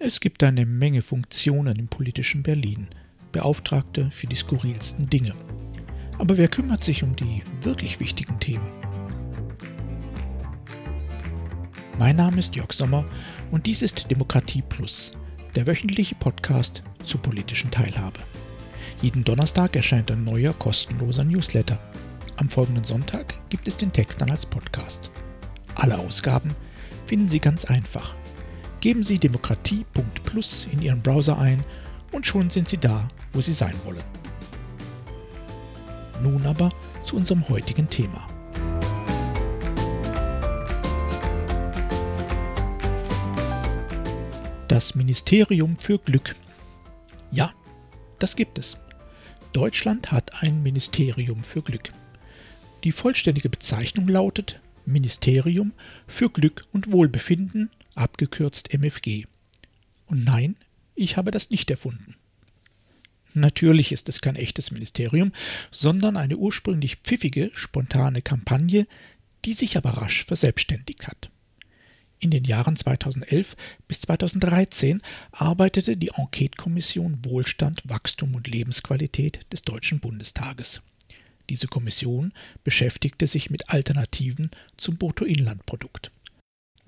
Es gibt eine Menge Funktionen im politischen Berlin, Beauftragte für die skurrilsten Dinge. Aber wer kümmert sich um die wirklich wichtigen Themen? Mein Name ist Jörg Sommer und dies ist Demokratie Plus, der wöchentliche Podcast zur politischen Teilhabe. Jeden Donnerstag erscheint ein neuer kostenloser Newsletter. Am folgenden Sonntag gibt es den Text dann als Podcast. Alle Ausgaben finden Sie ganz einfach Geben Sie demokratie.plus in Ihren Browser ein und schon sind Sie da, wo Sie sein wollen. Nun aber zu unserem heutigen Thema. Das Ministerium für Glück. Ja, das gibt es. Deutschland hat ein Ministerium für Glück. Die vollständige Bezeichnung lautet Ministerium für Glück und Wohlbefinden abgekürzt MFG. Und nein, ich habe das nicht erfunden. Natürlich ist es kein echtes Ministerium, sondern eine ursprünglich pfiffige, spontane Kampagne, die sich aber rasch verselbstständigt hat. In den Jahren 2011 bis 2013 arbeitete die Enquete-Kommission Wohlstand, Wachstum und Lebensqualität des Deutschen Bundestages. Diese Kommission beschäftigte sich mit Alternativen zum Bruttoinlandprodukt.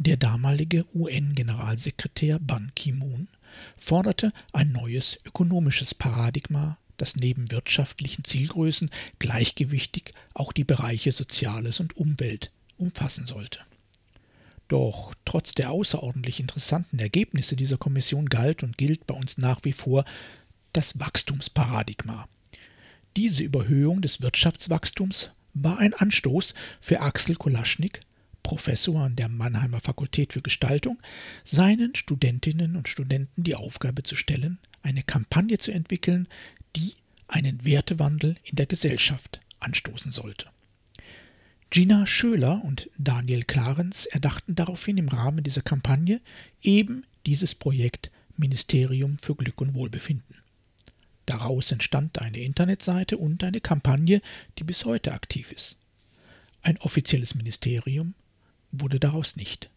Der damalige UN-Generalsekretär Ban Ki-moon forderte ein neues ökonomisches Paradigma, das neben wirtschaftlichen Zielgrößen gleichgewichtig auch die Bereiche Soziales und Umwelt umfassen sollte. Doch trotz der außerordentlich interessanten Ergebnisse dieser Kommission galt und gilt bei uns nach wie vor das Wachstumsparadigma. Diese Überhöhung des Wirtschaftswachstums war ein Anstoß für Axel Kolaschnik, Professor an der Mannheimer Fakultät für Gestaltung, seinen Studentinnen und Studenten die Aufgabe zu stellen, eine Kampagne zu entwickeln, die einen Wertewandel in der Gesellschaft anstoßen sollte. Gina Schöler und Daniel Clarens erdachten daraufhin im Rahmen dieser Kampagne eben dieses Projekt Ministerium für Glück und Wohlbefinden. Daraus entstand eine Internetseite und eine Kampagne, die bis heute aktiv ist. Ein offizielles Ministerium wurde daraus nicht.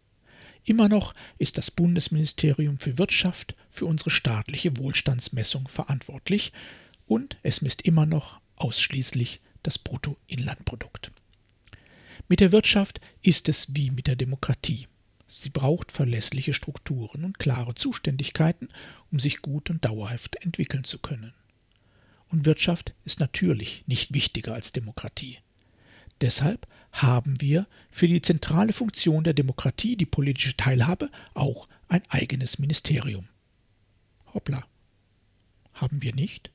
Immer noch ist das Bundesministerium für Wirtschaft für unsere staatliche Wohlstandsmessung verantwortlich und es misst immer noch ausschließlich das Bruttoinlandprodukt. Mit der Wirtschaft ist es wie mit der Demokratie. Sie braucht verlässliche Strukturen und klare Zuständigkeiten, um sich gut und dauerhaft entwickeln zu können. Und Wirtschaft ist natürlich nicht wichtiger als Demokratie. Deshalb haben wir für die zentrale Funktion der Demokratie, die politische Teilhabe, auch ein eigenes Ministerium. Hoppla. Haben wir nicht?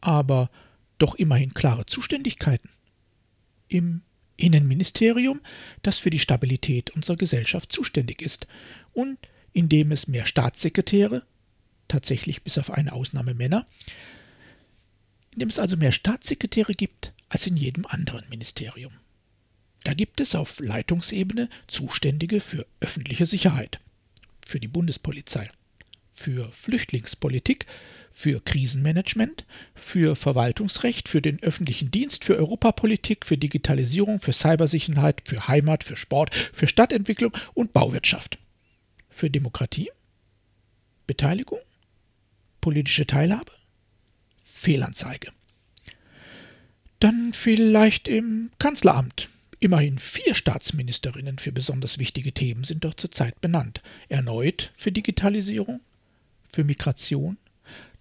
Aber doch immerhin klare Zuständigkeiten. Im Innenministerium, das für die Stabilität unserer Gesellschaft zuständig ist und in dem es mehr Staatssekretäre, tatsächlich bis auf eine Ausnahme Männer, in dem es also mehr Staatssekretäre gibt als in jedem anderen Ministerium. Da gibt es auf Leitungsebene Zuständige für öffentliche Sicherheit, für die Bundespolizei, für Flüchtlingspolitik, für Krisenmanagement, für Verwaltungsrecht, für den öffentlichen Dienst, für Europapolitik, für Digitalisierung, für Cybersicherheit, für Heimat, für Sport, für Stadtentwicklung und Bauwirtschaft. Für Demokratie? Beteiligung? Politische Teilhabe? Fehlanzeige. Dann vielleicht im Kanzleramt. Immerhin vier Staatsministerinnen für besonders wichtige Themen sind dort zurzeit benannt. Erneut für Digitalisierung, für Migration,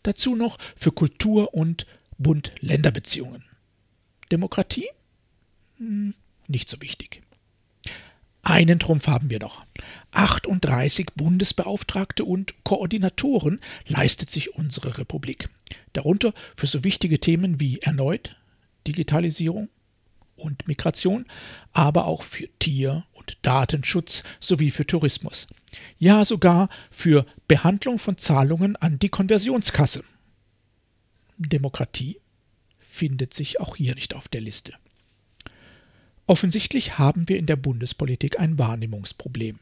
dazu noch für Kultur und Bund-Länder-Beziehungen. Demokratie? Hm, nicht so wichtig. Einen Trumpf haben wir doch. 38 Bundesbeauftragte und Koordinatoren leistet sich unsere Republik. Darunter für so wichtige Themen wie erneut Digitalisierung und Migration, aber auch für Tier- und Datenschutz sowie für Tourismus. Ja, sogar für Behandlung von Zahlungen an die Konversionskasse. Demokratie findet sich auch hier nicht auf der Liste. Offensichtlich haben wir in der Bundespolitik ein Wahrnehmungsproblem.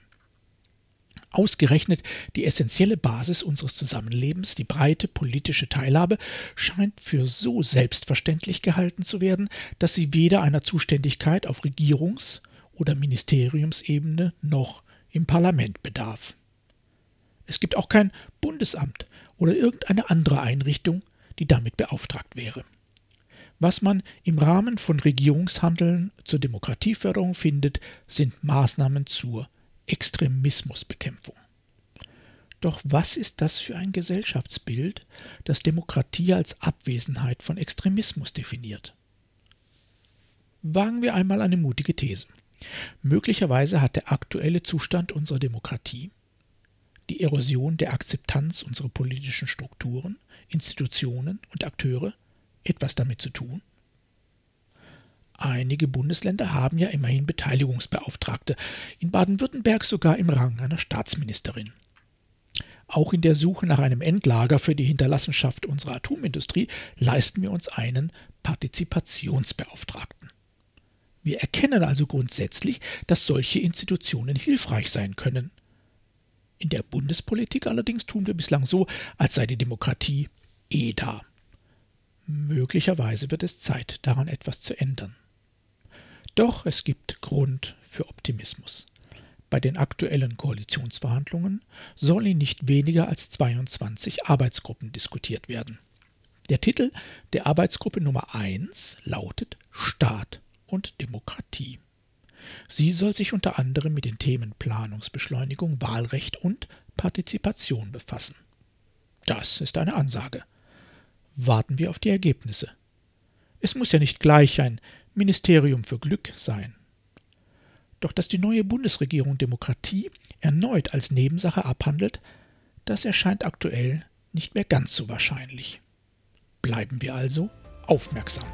Ausgerechnet die essentielle Basis unseres Zusammenlebens, die breite politische Teilhabe, scheint für so selbstverständlich gehalten zu werden, dass sie weder einer Zuständigkeit auf Regierungs- oder Ministeriumsebene noch im Parlament bedarf. Es gibt auch kein Bundesamt oder irgendeine andere Einrichtung, die damit beauftragt wäre. Was man im Rahmen von Regierungshandeln zur Demokratieförderung findet, sind Maßnahmen zur Extremismusbekämpfung. Doch was ist das für ein Gesellschaftsbild, das Demokratie als Abwesenheit von Extremismus definiert? Wagen wir einmal eine mutige These. Möglicherweise hat der aktuelle Zustand unserer Demokratie, die Erosion der Akzeptanz unserer politischen Strukturen, Institutionen und Akteure etwas damit zu tun? Einige Bundesländer haben ja immerhin Beteiligungsbeauftragte, in Baden-Württemberg sogar im Rang einer Staatsministerin. Auch in der Suche nach einem Endlager für die Hinterlassenschaft unserer Atomindustrie leisten wir uns einen Partizipationsbeauftragten. Wir erkennen also grundsätzlich, dass solche Institutionen hilfreich sein können. In der Bundespolitik allerdings tun wir bislang so, als sei die Demokratie eh da. Möglicherweise wird es Zeit, daran etwas zu ändern. Doch es gibt Grund für Optimismus. Bei den aktuellen Koalitionsverhandlungen sollen nicht weniger als 22 Arbeitsgruppen diskutiert werden. Der Titel der Arbeitsgruppe Nummer 1 lautet Staat und Demokratie. Sie soll sich unter anderem mit den Themen Planungsbeschleunigung, Wahlrecht und Partizipation befassen. Das ist eine Ansage warten wir auf die Ergebnisse. Es muss ja nicht gleich ein Ministerium für Glück sein. Doch dass die neue Bundesregierung Demokratie erneut als Nebensache abhandelt, das erscheint aktuell nicht mehr ganz so wahrscheinlich. Bleiben wir also aufmerksam.